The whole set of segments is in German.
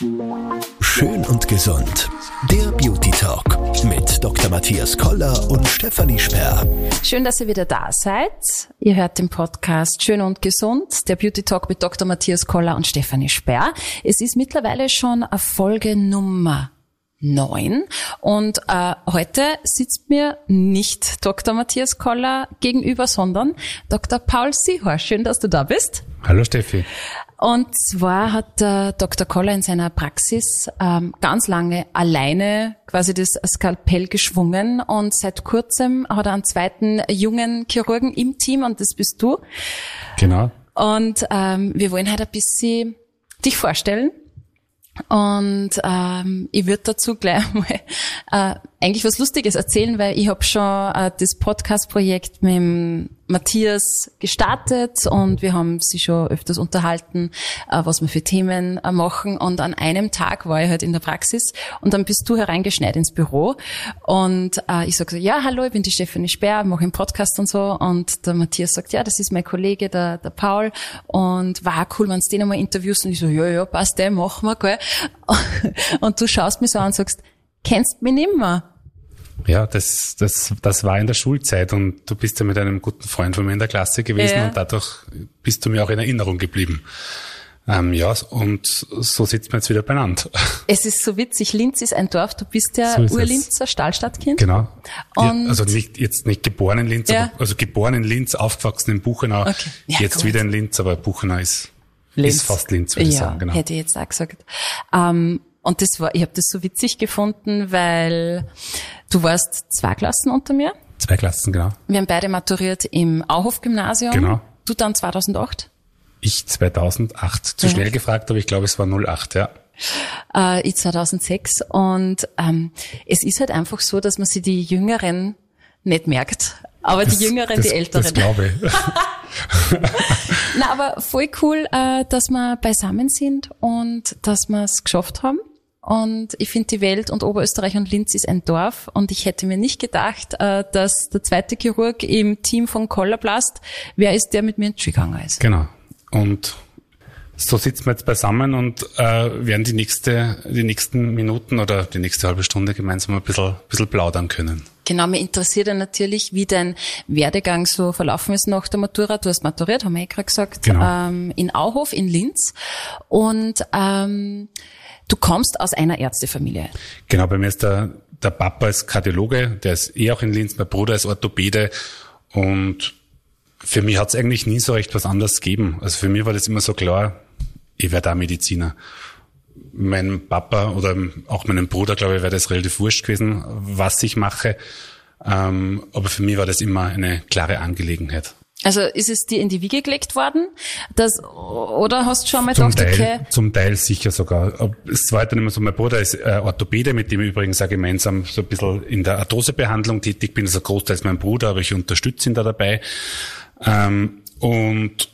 Schön und gesund. Der Beauty Talk mit Dr. Matthias Koller und Stefanie Sperr. Schön, dass ihr wieder da seid. Ihr hört den Podcast Schön und gesund, der Beauty Talk mit Dr. Matthias Koller und Stefanie Sperr. Es ist mittlerweile schon Folge Nummer neun. Und äh, heute sitzt mir nicht Dr. Matthias Koller gegenüber, sondern Dr. Paul Seehorst. Schön, dass du da bist. Hallo Steffi. Und zwar hat der Dr. Koller in seiner Praxis ähm, ganz lange alleine quasi das Skalpell geschwungen und seit kurzem hat er einen zweiten jungen Chirurgen im Team und das bist du. Genau. Und ähm, wir wollen heute ein bisschen dich vorstellen. Und ähm, ich würde dazu gleich mal äh, eigentlich was Lustiges erzählen, weil ich habe schon äh, das Podcast-Projekt mit dem Matthias gestartet und wir haben sie schon öfters unterhalten, äh, was wir für Themen äh, machen. Und an einem Tag war ich halt in der Praxis und dann bist du hereingeschneit ins Büro und äh, ich sage so, ja, hallo, ich bin die Stefanie Sperr, mache einen Podcast und so. Und der Matthias sagt, ja, das ist mein Kollege, der, der Paul. Und war cool, wenn du den einmal interviewst. Und ich so, ja, ja, passt, der machen wir, gell. Und du schaust mich so an und sagst, kennst mich nimmer. Ja, das, das, das war in der Schulzeit und du bist ja mit einem guten Freund von mir in der Klasse gewesen ja. und dadurch bist du mir auch in Erinnerung geblieben. Ähm, ja, und so sitzt man jetzt wieder beieinander. Es ist so witzig. Linz ist ein Dorf. Du bist ja so Urlinzer Stahlstadtkind. Genau. Und also nicht, jetzt nicht geboren in Linz, ja. aber, also geboren in Linz, aufgewachsen in Buchenau. Okay. Ja, jetzt gut. wieder in Linz, aber Buchenau ist, Linz. ist fast Linz, würde ich sagen. Genau. Hätte ich jetzt auch gesagt. Ähm, und das war, ich habe das so witzig gefunden, weil du warst zwei Klassen unter mir. Zwei Klassen, genau. Wir haben beide maturiert im Auhof-Gymnasium. Genau. Du dann 2008? Ich 2008. Zu ja. schnell gefragt, aber ich glaube, es war 08, ja. Äh, ich 2006. Und ähm, es ist halt einfach so, dass man sich die Jüngeren nicht merkt. Aber das, die Jüngeren, das, die Älteren. Das glaube ich. Na, aber voll cool, äh, dass wir beisammen sind und dass wir es geschafft haben. Und ich finde, die Welt und Oberösterreich und Linz ist ein Dorf. Und ich hätte mir nicht gedacht, äh, dass der zweite Chirurg im Team von Collarblast, wer ist, der mit mir ins gegangen ist. Genau. Und so sitzen wir jetzt beisammen und äh, werden die nächste, die nächsten Minuten oder die nächste halbe Stunde gemeinsam ein bisschen, ein bisschen plaudern können. Genau, mir interessiert ja natürlich, wie dein Werdegang so verlaufen ist nach der Matura. Du hast maturiert, haben wir eh gerade gesagt, genau. ähm, in Auhof in Linz. Und ähm, Du kommst aus einer Ärztefamilie. Genau, bei mir ist der, der Papa ist Kardiologe, der ist eh auch in Linz, mein Bruder ist Orthopäde und für mich hat es eigentlich nie so recht was anderes gegeben. Also für mich war das immer so klar, ich werde da Mediziner. Mein Papa oder auch meinem Bruder, glaube ich, wäre das relativ wurscht gewesen, was ich mache. Ähm, aber für mich war das immer eine klare Angelegenheit. Also ist es dir in die Wiege gelegt worden? Das, oder hast du schon mal zum gedacht, Teil, okay? Zum Teil sicher sogar. Es war dann immer so, mein Bruder ist äh, Orthopäde, mit dem ich übrigens auch gemeinsam so ein bisschen in der Arthrosebehandlung tätig bin. Also großteils mein Bruder, aber ich unterstütze ihn da dabei. Ähm, und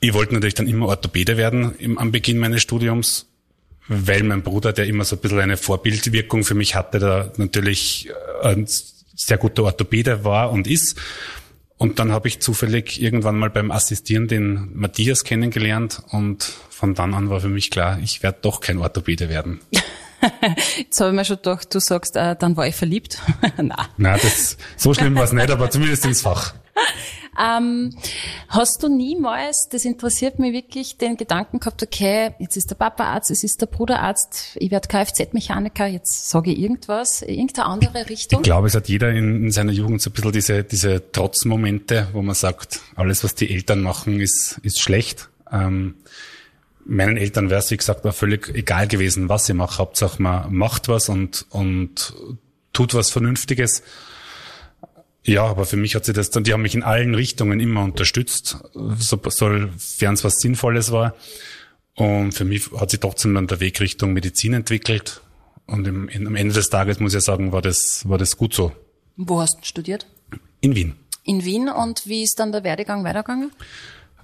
ich wollte natürlich dann immer Orthopäde werden im, am Beginn meines Studiums, weil mein Bruder, der immer so ein bisschen eine Vorbildwirkung für mich hatte, da natürlich äh, ein sehr guter Orthopäde war und ist. Und dann habe ich zufällig irgendwann mal beim Assistieren den Matthias kennengelernt und von dann an war für mich klar, ich werde doch kein Orthopäde werden. Jetzt habe ich mir schon gedacht, du sagst, äh, dann war ich verliebt. Nein. Nein, das, so schlimm war es nicht, aber zumindest ins Fach. Ähm, hast du niemals, das interessiert mich wirklich, den Gedanken gehabt, okay, jetzt ist der Papa Arzt, es ist der Bruder Arzt, ich werde Kfz-Mechaniker, jetzt sage ich irgendwas, irgendeine andere Richtung? Ich glaube, es hat jeder in, in, seiner Jugend so ein bisschen diese, diese Trotzmomente, wo man sagt, alles, was die Eltern machen, ist, ist schlecht. Ähm, meinen Eltern wäre es, wie gesagt, war völlig egal gewesen, was sie machen. Hauptsache, man macht was und, und tut was Vernünftiges. Ja, aber für mich hat sie das dann, die haben mich in allen Richtungen immer unterstützt, so, sofern es was Sinnvolles war. Und für mich hat sich trotzdem dann der Weg Richtung Medizin entwickelt. Und im, in, am Ende des Tages muss ich sagen, war das, war das gut so. Wo hast du studiert? In Wien. In Wien und wie ist dann der Werdegang weitergegangen?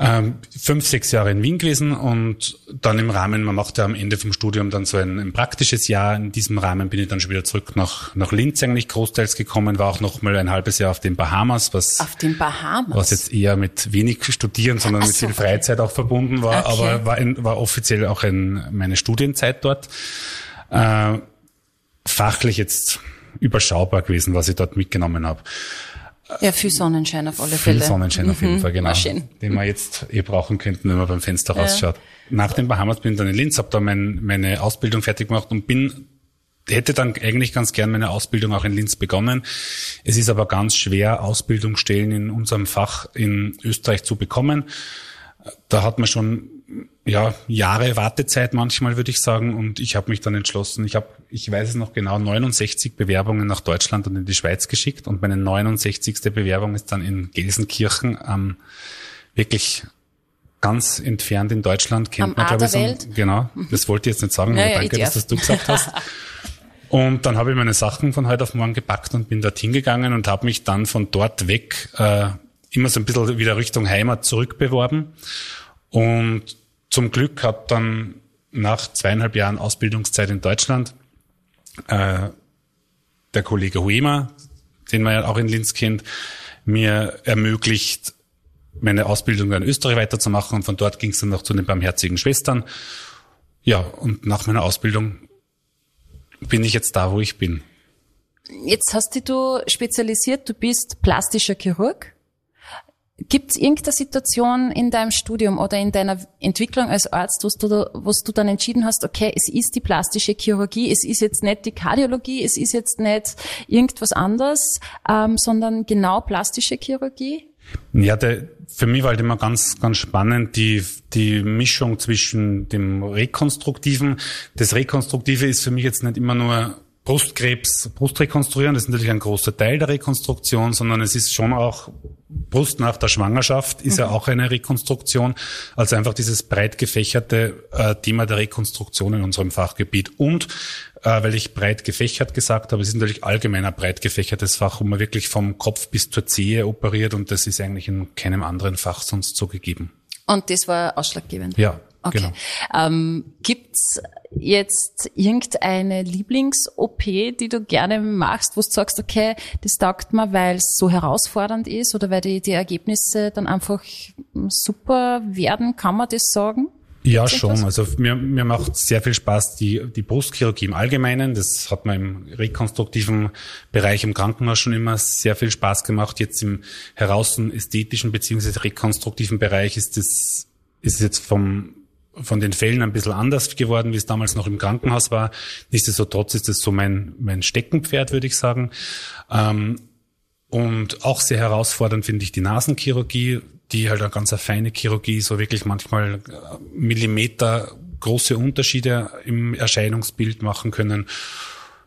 Ähm, fünf, sechs Jahre in Wien gewesen und dann im Rahmen, man macht ja am Ende vom Studium dann so ein, ein, praktisches Jahr. In diesem Rahmen bin ich dann schon wieder zurück nach, nach Linz eigentlich großteils gekommen, war auch noch mal ein halbes Jahr auf den Bahamas, was, auf den Bahamas? was jetzt eher mit wenig Studieren, sondern Ach mit so, viel Freizeit auch verbunden war, okay. aber war, ein, war offiziell auch ein, meine Studienzeit dort. Äh, fachlich jetzt überschaubar gewesen, was ich dort mitgenommen habe. Ja, viel Sonnenschein auf alle Fälle. Viel Sonnenschein mhm. auf jeden mhm. Fall, genau. Den wir jetzt eh brauchen könnten, wenn man beim Fenster ja. rausschaut. Nach den Bahamas bin ich dann in Linz, habe da mein, meine Ausbildung fertig gemacht und bin hätte dann eigentlich ganz gern meine Ausbildung auch in Linz begonnen. Es ist aber ganz schwer, Ausbildungsstellen in unserem Fach in Österreich zu bekommen. Da hat man schon ja, Jahre Wartezeit manchmal, würde ich sagen. Und ich habe mich dann entschlossen, ich habe, ich weiß es noch genau, 69 Bewerbungen nach Deutschland und in die Schweiz geschickt. Und meine 69. Bewerbung ist dann in Gelsenkirchen ähm, wirklich ganz entfernt in Deutschland. Kennt Am man, glaube ich. So, genau, das wollte ich jetzt nicht sagen, aber ja, danke, dass das du gesagt hast. Und dann habe ich meine Sachen von heute auf morgen gepackt und bin dorthin gegangen und habe mich dann von dort weg äh, immer so ein bisschen wieder Richtung Heimat zurückbeworben. Und zum Glück hat dann nach zweieinhalb Jahren Ausbildungszeit in Deutschland äh, der Kollege Huema, den man ja auch in Linz kennt, mir ermöglicht, meine Ausbildung in Österreich weiterzumachen und von dort ging es dann noch zu den Barmherzigen Schwestern. Ja, und nach meiner Ausbildung bin ich jetzt da, wo ich bin. Jetzt hast du spezialisiert, du bist plastischer Chirurg. Gibt es irgendeine Situation in deinem Studium oder in deiner Entwicklung als Arzt, wo du, wo du dann entschieden hast, okay, es ist die plastische Chirurgie, es ist jetzt nicht die Kardiologie, es ist jetzt nicht irgendwas anderes, ähm, sondern genau plastische Chirurgie? Ja, der, für mich war halt immer ganz, ganz spannend die, die Mischung zwischen dem Rekonstruktiven. Das Rekonstruktive ist für mich jetzt nicht immer nur Brustkrebs, Brustrekonstruieren, das ist natürlich ein großer Teil der Rekonstruktion, sondern es ist schon auch Brust nach der Schwangerschaft ist mhm. ja auch eine Rekonstruktion. Also einfach dieses breit gefächerte äh, Thema der Rekonstruktion in unserem Fachgebiet. Und äh, weil ich breit gefächert gesagt habe, es ist natürlich allgemein ein breit gefächertes Fach, wo man wirklich vom Kopf bis zur Zehe operiert und das ist eigentlich in keinem anderen Fach sonst so gegeben. Und das war ausschlaggebend? Ja, Okay. Genau. Ähm, gibt's jetzt irgendeine Lieblings-OP, die du gerne machst, wo du sagst, okay, das taugt mir, weil es so herausfordernd ist oder weil die, die Ergebnisse dann einfach super werden? Kann man das sagen? Ja, schon. Also mir, mir macht sehr viel Spaß die, die Brustchirurgie im Allgemeinen. Das hat mir im rekonstruktiven Bereich im Krankenhaus schon immer sehr viel Spaß gemacht. Jetzt im heraus ästhetischen beziehungsweise rekonstruktiven Bereich ist das ist es jetzt vom von den Fällen ein bisschen anders geworden, wie es damals noch im Krankenhaus war. Nichtsdestotrotz ist es so mein, mein Steckenpferd, würde ich sagen. Ähm, und auch sehr herausfordernd finde ich die Nasenchirurgie, die halt eine ganz feine Chirurgie, so wirklich manchmal äh, Millimeter große Unterschiede im Erscheinungsbild machen können.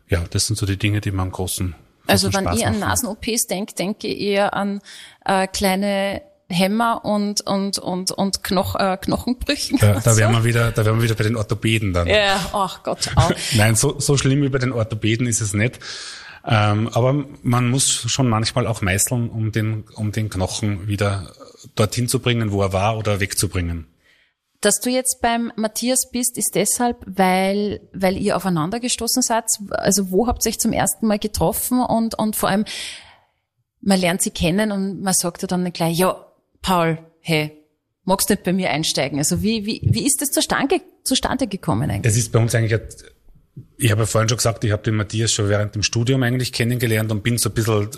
Ja, das sind so die Dinge, die man großen, großen Also wenn Spaß ich an Nasen-OPs denke, denke ich eher an äh, kleine Hämmer und und und und Knoch, äh, Knochenbrüchen. Da, da wären wir wieder, da wären wir wieder bei den Orthopäden dann. Ja, ach Gott. Auch. Nein, so, so schlimm wie bei den Orthopäden ist es nicht. Ähm, aber man muss schon manchmal auch meißeln, um den, um den Knochen wieder dorthin zu bringen, wo er war oder wegzubringen. Dass du jetzt beim Matthias bist, ist deshalb, weil, weil ihr aufeinander gestoßen seid. Also wo habt ihr euch zum ersten Mal getroffen und, und vor allem, man lernt sie kennen und man sagt ja dann gleich, ja, Paul, hey, magst du nicht bei mir einsteigen? Also wie, wie, wie ist das zustande, zustande gekommen eigentlich? Das ist bei uns eigentlich, ich habe ja vorhin schon gesagt, ich habe den Matthias schon während dem Studium eigentlich kennengelernt und bin so ein bisschen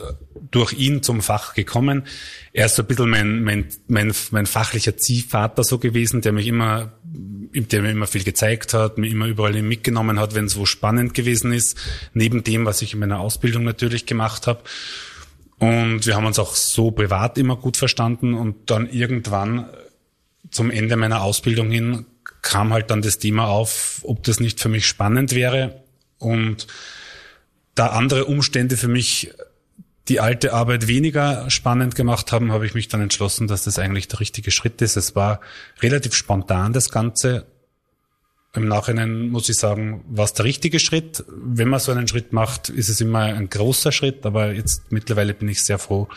durch ihn zum Fach gekommen. Er ist so ein bisschen mein, mein, mein, mein fachlicher Ziehvater so gewesen, der mich immer, der mir immer viel gezeigt hat, mir immer überall mitgenommen hat, wenn es wo spannend gewesen ist, neben dem, was ich in meiner Ausbildung natürlich gemacht habe. Und wir haben uns auch so privat immer gut verstanden. Und dann irgendwann zum Ende meiner Ausbildung hin kam halt dann das Thema auf, ob das nicht für mich spannend wäre. Und da andere Umstände für mich die alte Arbeit weniger spannend gemacht haben, habe ich mich dann entschlossen, dass das eigentlich der richtige Schritt ist. Es war relativ spontan das Ganze im Nachhinein muss ich sagen, war es der richtige Schritt. Wenn man so einen Schritt macht, ist es immer ein großer Schritt, aber jetzt mittlerweile bin ich sehr froh,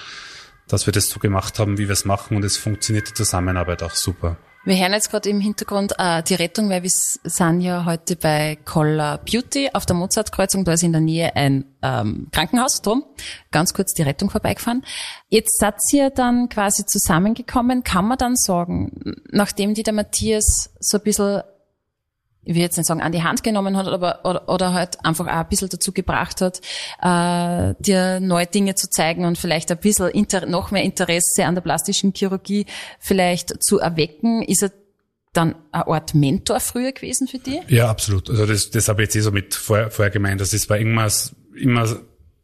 dass wir das so gemacht haben, wie wir es machen und es funktioniert die Zusammenarbeit auch super. Wir hören jetzt gerade im Hintergrund äh, die Rettung, weil wir sind ja heute bei Collar Beauty auf der Mozartkreuzung. Da ist in der Nähe ein ähm, Krankenhaus drum. Ganz kurz die Rettung vorbeigefahren. Jetzt seid ihr dann quasi zusammengekommen. Kann man dann sagen, nachdem die der Matthias so ein bisschen ich will jetzt nicht sagen, an die Hand genommen hat, aber oder, oder halt einfach auch ein bisschen dazu gebracht hat, äh, dir neue Dinge zu zeigen und vielleicht ein bisschen inter, noch mehr Interesse an der plastischen Chirurgie vielleicht zu erwecken. Ist er dann eine Art Mentor früher gewesen für dich? Ja, absolut. Also das, das habe ich jetzt eh so mit vorher, vorher gemeint. Das ist bei irgendwas immer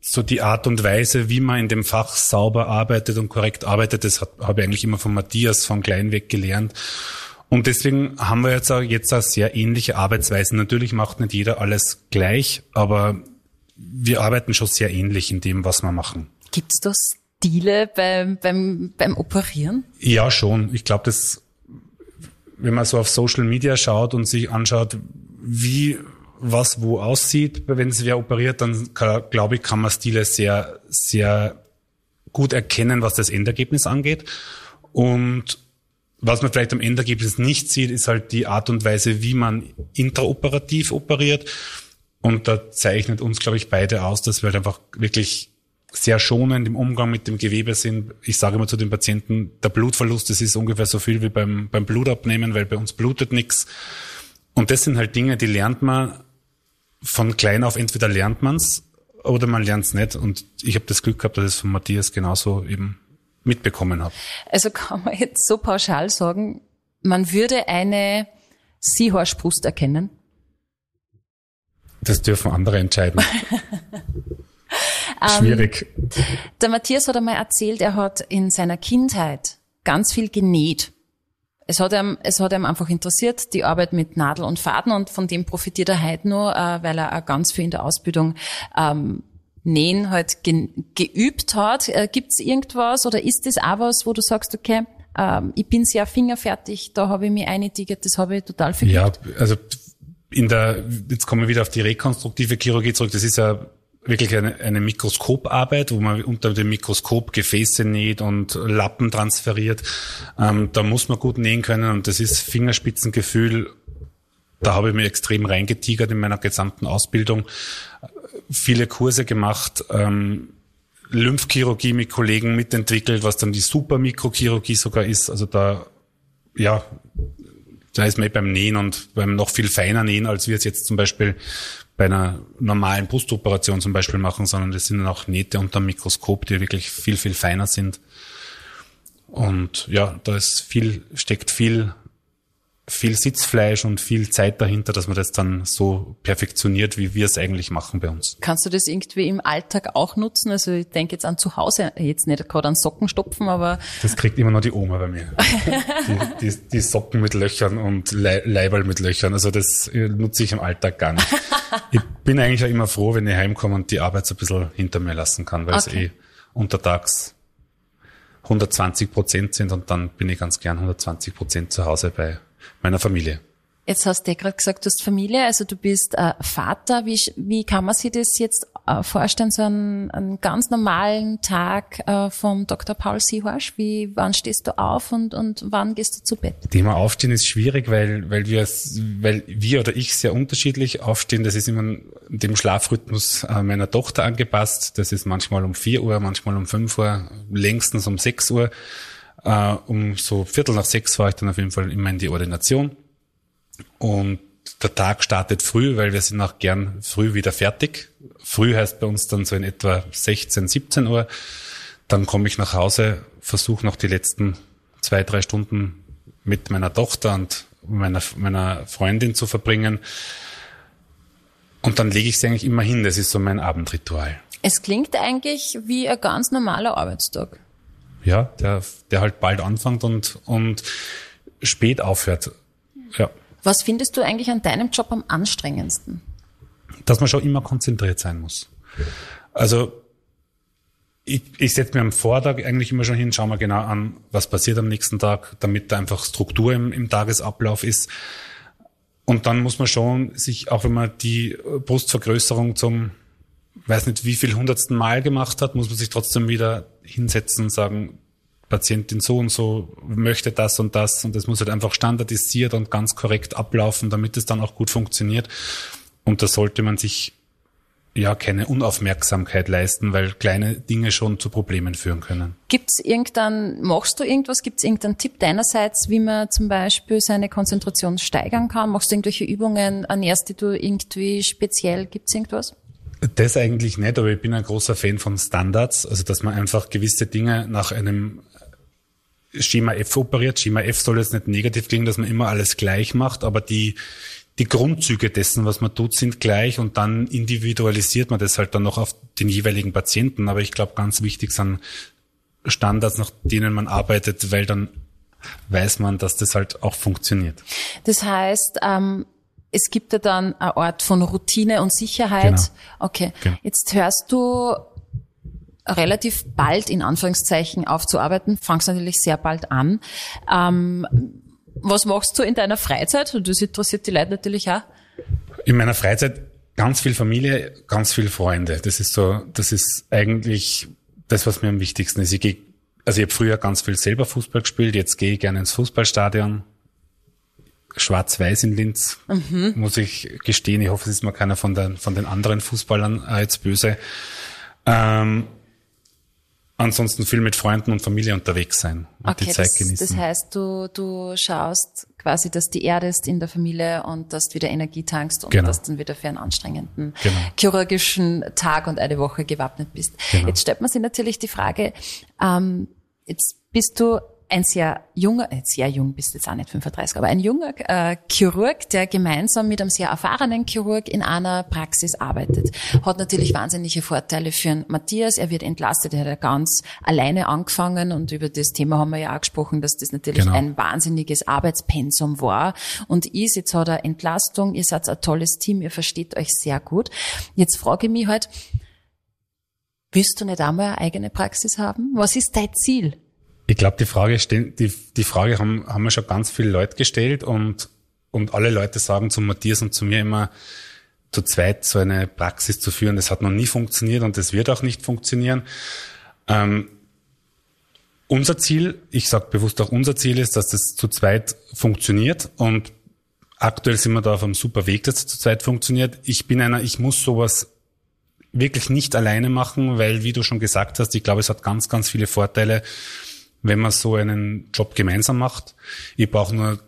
so die Art und Weise, wie man in dem Fach sauber arbeitet und korrekt arbeitet, das habe ich eigentlich immer von Matthias von klein weg gelernt. Und deswegen haben wir jetzt auch, jetzt auch sehr ähnliche Arbeitsweisen. Natürlich macht nicht jeder alles gleich, aber wir arbeiten schon sehr ähnlich in dem, was wir machen. Gibt's da Stile beim, beim, beim Operieren? Ja, schon. Ich glaube, das, wenn man so auf Social Media schaut und sich anschaut, wie was wo aussieht, wenn es wer operiert, dann glaube ich, kann man Stile sehr, sehr gut erkennen, was das Endergebnis angeht. Und was man vielleicht am Endergebnis nicht sieht, ist halt die Art und Weise, wie man intraoperativ operiert. Und da zeichnet uns, glaube ich, beide aus, dass wir halt einfach wirklich sehr schonend im Umgang mit dem Gewebe sind. Ich sage immer zu den Patienten, der Blutverlust, das ist ungefähr so viel wie beim, beim Blutabnehmen, weil bei uns blutet nichts. Und das sind halt Dinge, die lernt man von klein auf. Entweder lernt man's oder man lernt's nicht. Und ich habe das Glück gehabt, dass es von Matthias genauso eben mitbekommen habe. Also kann man jetzt so pauschal sagen, man würde eine Seahorse-Brust erkennen? Das dürfen andere entscheiden. Schwierig. Um, ähm, der Matthias hat einmal erzählt, er hat in seiner Kindheit ganz viel genäht. Es hat ihm, es hat ihm einfach interessiert, die Arbeit mit Nadel und Faden und von dem profitiert er heute nur, äh, weil er auch ganz viel in der Ausbildung ähm, Nähen halt ge geübt hat. Äh, Gibt es irgendwas oder ist das auch was, wo du sagst, okay, ähm, ich bin sehr fingerfertig, da habe ich mich eingetigert, das habe ich total viel Ja, also in der, jetzt kommen wir wieder auf die rekonstruktive Chirurgie zurück, das ist ja wirklich eine, eine Mikroskoparbeit, wo man unter dem Mikroskop Gefäße näht und Lappen transferiert. Ähm, da muss man gut nähen können und das ist Fingerspitzengefühl. Da habe ich mich extrem reingetigert in meiner gesamten Ausbildung viele Kurse gemacht, ähm, Lymphchirurgie mit Kollegen mitentwickelt, was dann die Supermikrochirurgie sogar ist. Also da, ja, da ist man eh beim Nähen und beim noch viel feiner Nähen, als wir es jetzt zum Beispiel bei einer normalen Brustoperation zum Beispiel machen, sondern das sind dann auch Nähte unter dem Mikroskop, die wirklich viel, viel feiner sind. Und ja, da ist viel, steckt viel viel Sitzfleisch und viel Zeit dahinter, dass man das dann so perfektioniert, wie wir es eigentlich machen bei uns. Kannst du das irgendwie im Alltag auch nutzen? Also ich denke jetzt an zu Hause, jetzt nicht gerade an Socken stopfen, aber... Das kriegt immer noch die Oma bei mir. die, die, die, Socken mit Löchern und Le Leiberl mit Löchern. Also das nutze ich im Alltag gar nicht. ich bin eigentlich auch immer froh, wenn ich heimkomme und die Arbeit so ein bisschen hinter mir lassen kann, weil okay. es eh untertags 120 Prozent sind und dann bin ich ganz gern 120 Prozent zu Hause bei meiner Familie. Jetzt hast du gerade gesagt, du hast Familie, also du bist äh, Vater. Wie, wie kann man sich das jetzt äh, vorstellen, so einen, einen ganz normalen Tag äh, vom Dr. Paul Seehorsch? Wie, wann stehst du auf und, und wann gehst du zu Bett? Thema Aufstehen ist schwierig, weil, weil wir, weil wir oder ich sehr unterschiedlich aufstehen. Das ist immer dem Schlafrhythmus äh, meiner Tochter angepasst. Das ist manchmal um vier Uhr, manchmal um fünf Uhr, längstens um sechs Uhr. Äh, um so Viertel nach sechs war ich dann auf jeden Fall immer in die Ordination. Und der Tag startet früh, weil wir sind auch gern früh wieder fertig. Früh heißt bei uns dann so in etwa 16, 17 Uhr. Dann komme ich nach Hause, versuche noch die letzten zwei, drei Stunden mit meiner Tochter und meiner, meiner Freundin zu verbringen. Und dann lege ich sie eigentlich immer hin. Das ist so mein Abendritual. Es klingt eigentlich wie ein ganz normaler Arbeitstag ja, der, der halt bald anfängt und, und spät aufhört. Ja. Was findest du eigentlich an deinem Job am anstrengendsten? Dass man schon immer konzentriert sein muss. Also ich, ich setze mir am Vortag eigentlich immer schon hin, schau mal genau an, was passiert am nächsten Tag, damit da einfach Struktur im, im Tagesablauf ist. Und dann muss man schon sich, auch wenn man die Brustvergrößerung zum weiß nicht, wie viel hundertsten Mal gemacht hat, muss man sich trotzdem wieder hinsetzen und sagen, Patientin so und so möchte das und das und das muss halt einfach standardisiert und ganz korrekt ablaufen, damit es dann auch gut funktioniert. Und da sollte man sich ja keine Unaufmerksamkeit leisten, weil kleine Dinge schon zu Problemen führen können. Gibt's irgendein, machst du irgendwas? Gibt's irgendeinen Tipp deinerseits, wie man zum Beispiel seine Konzentration steigern kann? Machst du irgendwelche Übungen, ernährst du irgendwie speziell? Gibt's irgendwas? Das eigentlich nicht, aber ich bin ein großer Fan von Standards, also dass man einfach gewisse Dinge nach einem Schema F operiert. Schema F soll jetzt nicht negativ klingen, dass man immer alles gleich macht, aber die, die Grundzüge dessen, was man tut, sind gleich und dann individualisiert man das halt dann noch auf den jeweiligen Patienten. Aber ich glaube, ganz wichtig sind Standards, nach denen man arbeitet, weil dann weiß man, dass das halt auch funktioniert. Das heißt, ähm, es gibt ja dann eine Art von Routine und Sicherheit. Genau. Okay, genau. jetzt hörst du relativ bald in Anführungszeichen aufzuarbeiten, fangst natürlich sehr bald an. Ähm, was machst du in deiner Freizeit? Und das interessiert die Leute natürlich auch. In meiner Freizeit ganz viel Familie, ganz viel Freunde. Das ist so, das ist eigentlich das, was mir am wichtigsten ist. Ich gehe, also ich habe früher ganz viel selber Fußball gespielt, jetzt gehe ich gerne ins Fußballstadion. Schwarz-Weiß in Linz, mhm. muss ich gestehen. Ich hoffe, es ist mal keiner von, den von den anderen Fußballern äh, jetzt böse. Ähm, ansonsten viel mit Freunden und Familie unterwegs sein und okay, die Zeit das, genießen. Das heißt, du, du schaust quasi, dass du erdest in der Familie und dass du wieder Energie tankst und genau. dass du dann wieder für einen anstrengenden genau. chirurgischen Tag und eine Woche gewappnet bist. Genau. Jetzt stellt man sich natürlich die Frage, ähm, jetzt bist du ein sehr junger, äh, sehr jung bist jetzt auch nicht 35, aber ein junger äh, Chirurg, der gemeinsam mit einem sehr erfahrenen Chirurg in einer Praxis arbeitet, hat natürlich wahnsinnige Vorteile für den Matthias. Er wird entlastet, er hat ja ganz alleine angefangen und über das Thema haben wir ja auch gesprochen, dass das natürlich genau. ein wahnsinniges Arbeitspensum war und ist. Jetzt hat er Entlastung, ihr seid ein tolles Team, ihr versteht euch sehr gut. Jetzt frage ich mich halt, willst du nicht einmal eine eigene Praxis haben? Was ist dein Ziel? Ich glaube, die Frage, die, die Frage haben, haben mir schon ganz viele Leute gestellt und, und alle Leute sagen zu Matthias und zu mir immer, zu zweit so eine Praxis zu führen, das hat noch nie funktioniert und das wird auch nicht funktionieren. Ähm, unser Ziel, ich sage bewusst auch unser Ziel ist, dass das zu zweit funktioniert und aktuell sind wir da auf einem super Weg, dass es zu zweit funktioniert. Ich bin einer, ich muss sowas wirklich nicht alleine machen, weil, wie du schon gesagt hast, ich glaube, es hat ganz, ganz viele Vorteile, wenn man so einen Job gemeinsam macht. Ich brauche nur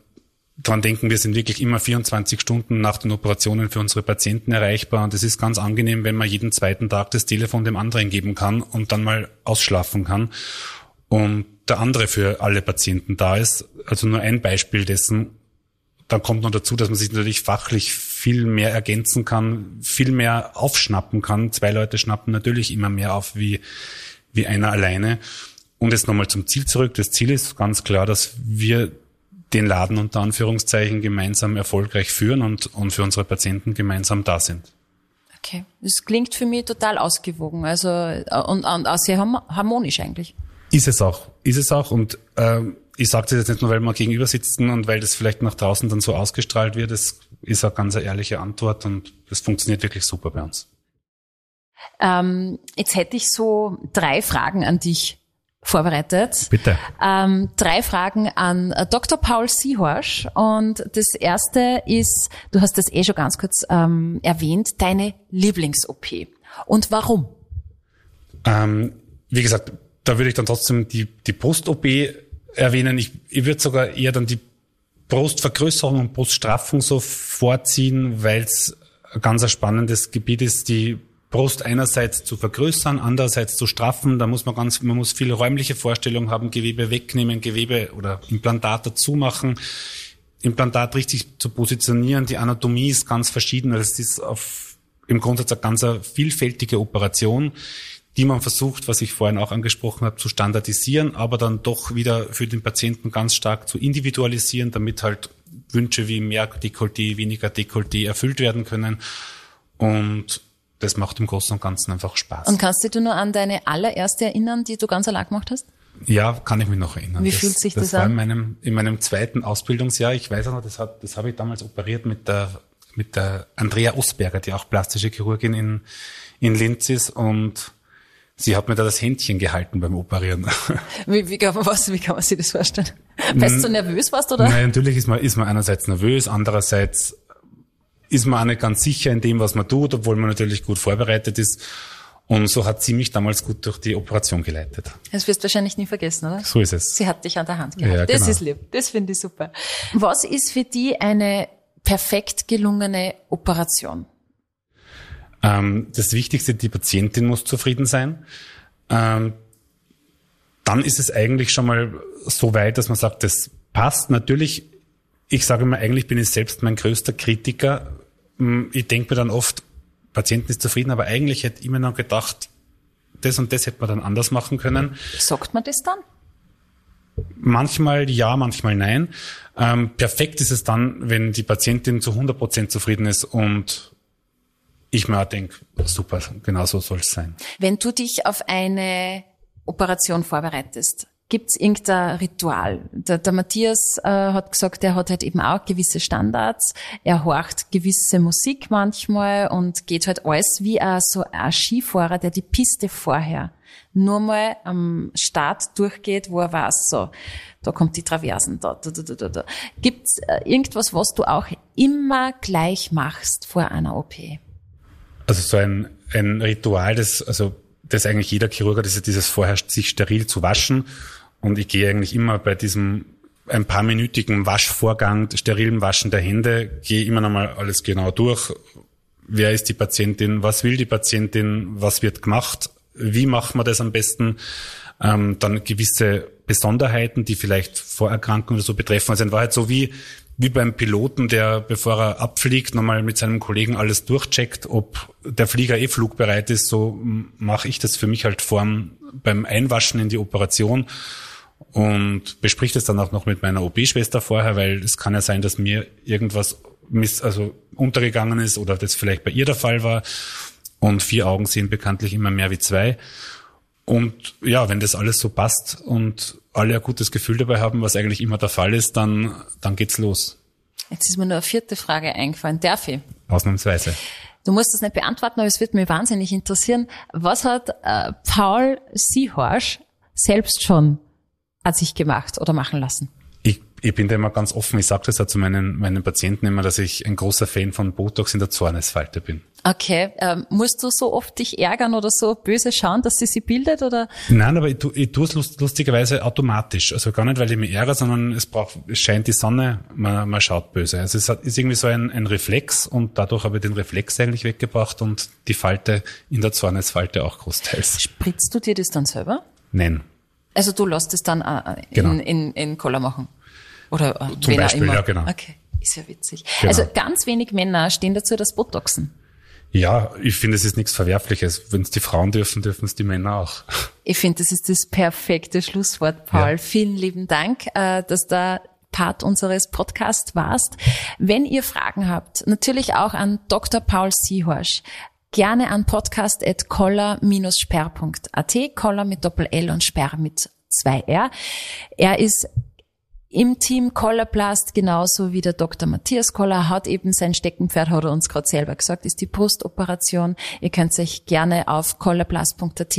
dran denken, wir sind wirklich immer 24 Stunden nach den Operationen für unsere Patienten erreichbar und es ist ganz angenehm, wenn man jeden zweiten Tag das Telefon dem anderen geben kann und dann mal ausschlafen kann und der andere für alle Patienten da ist. Also nur ein Beispiel dessen. Dann kommt noch dazu, dass man sich natürlich fachlich viel mehr ergänzen kann, viel mehr aufschnappen kann. Zwei Leute schnappen natürlich immer mehr auf wie, wie einer alleine. Und jetzt nochmal zum Ziel zurück. Das Ziel ist ganz klar, dass wir den Laden unter Anführungszeichen gemeinsam erfolgreich führen und, und für unsere Patienten gemeinsam da sind. Okay, das klingt für mich total ausgewogen, also und, und auch sehr harmonisch eigentlich. Ist es auch, ist es auch und äh, ich sage das jetzt nicht nur, weil wir gegenüber sitzen und weil das vielleicht nach draußen dann so ausgestrahlt wird, das ist auch ganz eine ehrliche Antwort und das funktioniert wirklich super bei uns. Ähm, jetzt hätte ich so drei Fragen an dich vorbereitet. Bitte. Ähm, drei Fragen an äh, Dr. Paul Seehorsch. Und das erste ist, du hast das eh schon ganz kurz ähm, erwähnt, deine Lieblings-OP. Und warum? Ähm, wie gesagt, da würde ich dann trotzdem die, die Brust-OP erwähnen. Ich, ich würde sogar eher dann die Brustvergrößerung und Bruststraffung so vorziehen, weil es ein ganz ein spannendes Gebiet ist. Die Brust einerseits zu vergrößern, andererseits zu straffen. Da muss man ganz, man muss viele räumliche Vorstellungen haben, Gewebe wegnehmen, Gewebe oder Implantat dazu machen, Implantat richtig zu positionieren. Die Anatomie ist ganz verschieden. Also es ist auf, im Grundsatz eine ganz vielfältige Operation, die man versucht, was ich vorhin auch angesprochen habe, zu standardisieren, aber dann doch wieder für den Patienten ganz stark zu individualisieren, damit halt Wünsche wie mehr Dekolleté, weniger Dekolleté erfüllt werden können. Und das macht im Großen und Ganzen einfach Spaß. Und kannst du dich nur an deine allererste erinnern, die du ganz allein gemacht hast? Ja, kann ich mich noch erinnern. Wie das, fühlt sich das, das war an? In meinem, in meinem zweiten Ausbildungsjahr. Ich weiß auch noch, das, hat, das habe ich damals operiert mit der mit der Andrea Osberger, die auch plastische Chirurgin in, in Linz ist und sie hat mir da das Händchen gehalten beim Operieren. Wie, wie, kann, man, was, wie kann man sich das vorstellen? Weil du so nervös warst, oder? Nein, natürlich ist man, ist man einerseits nervös, andererseits ist man auch nicht ganz sicher in dem, was man tut, obwohl man natürlich gut vorbereitet ist. Und so hat sie mich damals gut durch die Operation geleitet. Das wirst du wahrscheinlich nie vergessen, oder? So ist es. Sie hat dich an der Hand gehabt. Ja, das genau. ist lieb. Das finde ich super. Was ist für die eine perfekt gelungene Operation? Ähm, das Wichtigste, die Patientin muss zufrieden sein. Ähm, dann ist es eigentlich schon mal so weit, dass man sagt, das passt. Natürlich, ich sage immer, eigentlich bin ich selbst mein größter Kritiker. Hm, Ich denke mir dann oft, Patientin ist zufrieden, aber eigentlich hätte ich mir noch gedacht, das und das hätte man dann anders machen können. Sagt man das dann? Manchmal ja, manchmal nein. Ähm, perfekt ist es dann, wenn die Patientin zu 100 Prozent zufrieden ist und ich mir auch denke, super, genau so soll es sein. Wenn du dich auf eine Operation vorbereitest, gibt's irgendein Ritual? Der, der Matthias äh, hat gesagt, er hat halt eben auch gewisse Standards. Er horcht gewisse Musik manchmal und geht halt alles wie ein, so ein Skifahrer, der die Piste vorher nur mal am Start durchgeht, wo er weiß, so, da kommt die Traversen, da, da, da, da, da. Gibt's äh, irgendwas, was du auch immer gleich machst vor einer OP? Also so ein, ein Ritual, das, also, das eigentlich jeder Chirurg hat, ist ja dieses vorher sich steril zu waschen. Und ich gehe eigentlich immer bei diesem ein paar minütigen Waschvorgang, sterilen Waschen der Hände, gehe immer nochmal alles genau durch. Wer ist die Patientin? Was will die Patientin? Was wird gemacht? Wie macht man das am besten? Ähm, dann gewisse Besonderheiten, die vielleicht Vorerkrankungen oder so betreffen. Also in Wahrheit so wie, wie beim Piloten, der, bevor er abfliegt, nochmal mit seinem Kollegen alles durchcheckt, ob der Flieger eh flugbereit ist, so mache ich das für mich halt vorm, beim Einwaschen in die Operation und bespricht es dann auch noch mit meiner OP-Schwester vorher, weil es kann ja sein, dass mir irgendwas miss, also untergegangen ist oder das vielleicht bei ihr der Fall war. Und vier Augen sehen bekanntlich immer mehr wie zwei. Und ja, wenn das alles so passt und alle ein gutes Gefühl dabei haben, was eigentlich immer der Fall ist, dann, dann geht's los. Jetzt ist mir nur eine vierte Frage eingefallen. Darf ich? Ausnahmsweise. Du musst das nicht beantworten, aber es wird mich wahnsinnig interessieren. Was hat äh, Paul Seahorsch selbst schon an sich gemacht oder machen lassen? Ich, ich bin da immer ganz offen. Ich sage das ja zu meinen, meinen Patienten immer, dass ich ein großer Fan von Botox in der Zornesfalte bin. Okay, ähm, musst du so oft dich ärgern oder so böse schauen, dass sie sie bildet oder? Nein, aber ich, tu, ich tue es lust, lustigerweise automatisch. Also gar nicht, weil ich mich ärgere, sondern es braucht, es scheint die Sonne, man, man schaut böse. Also es hat, ist irgendwie so ein, ein Reflex und dadurch habe ich den Reflex eigentlich weggebracht und die Falte in der Zornesfalte auch großteils. Spritzt du dir das dann selber? Nein. Also du lässt es dann äh, in, Genau. in, in Cola machen? Oder äh, Zum Beispiel, immer. ja, genau. Okay, ist ja witzig. Genau. Also ganz wenig Männer stehen dazu, das Botoxen. Ja, ich finde, es ist nichts Verwerfliches. Wenn es die Frauen dürfen, dürfen es die Männer auch. Ich finde, das ist das perfekte Schlusswort, Paul. Ja. Vielen lieben Dank, äh, dass da Part unseres Podcasts warst. Wenn ihr Fragen habt, natürlich auch an Dr. Paul Seehorsch, gerne an podcast.koller-sperr.at, Koller mit Doppel-L und Sperr mit zwei R. Er ist im Team Collarplast, genauso wie der Dr. Matthias Koller, hat eben sein Steckenpferd, hat er uns gerade selber gesagt, ist die Postoperation. Ihr könnt euch gerne auf collarplast.at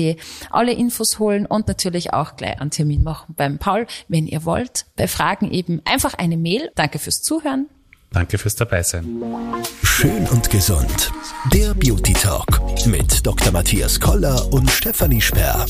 alle Infos holen und natürlich auch gleich einen Termin machen beim Paul, wenn ihr wollt. Bei Fragen eben einfach eine Mail. Danke fürs Zuhören. Danke fürs Dabeisein. Schön und gesund. Der Beauty Talk mit Dr. Matthias Koller und Stefanie Sperr.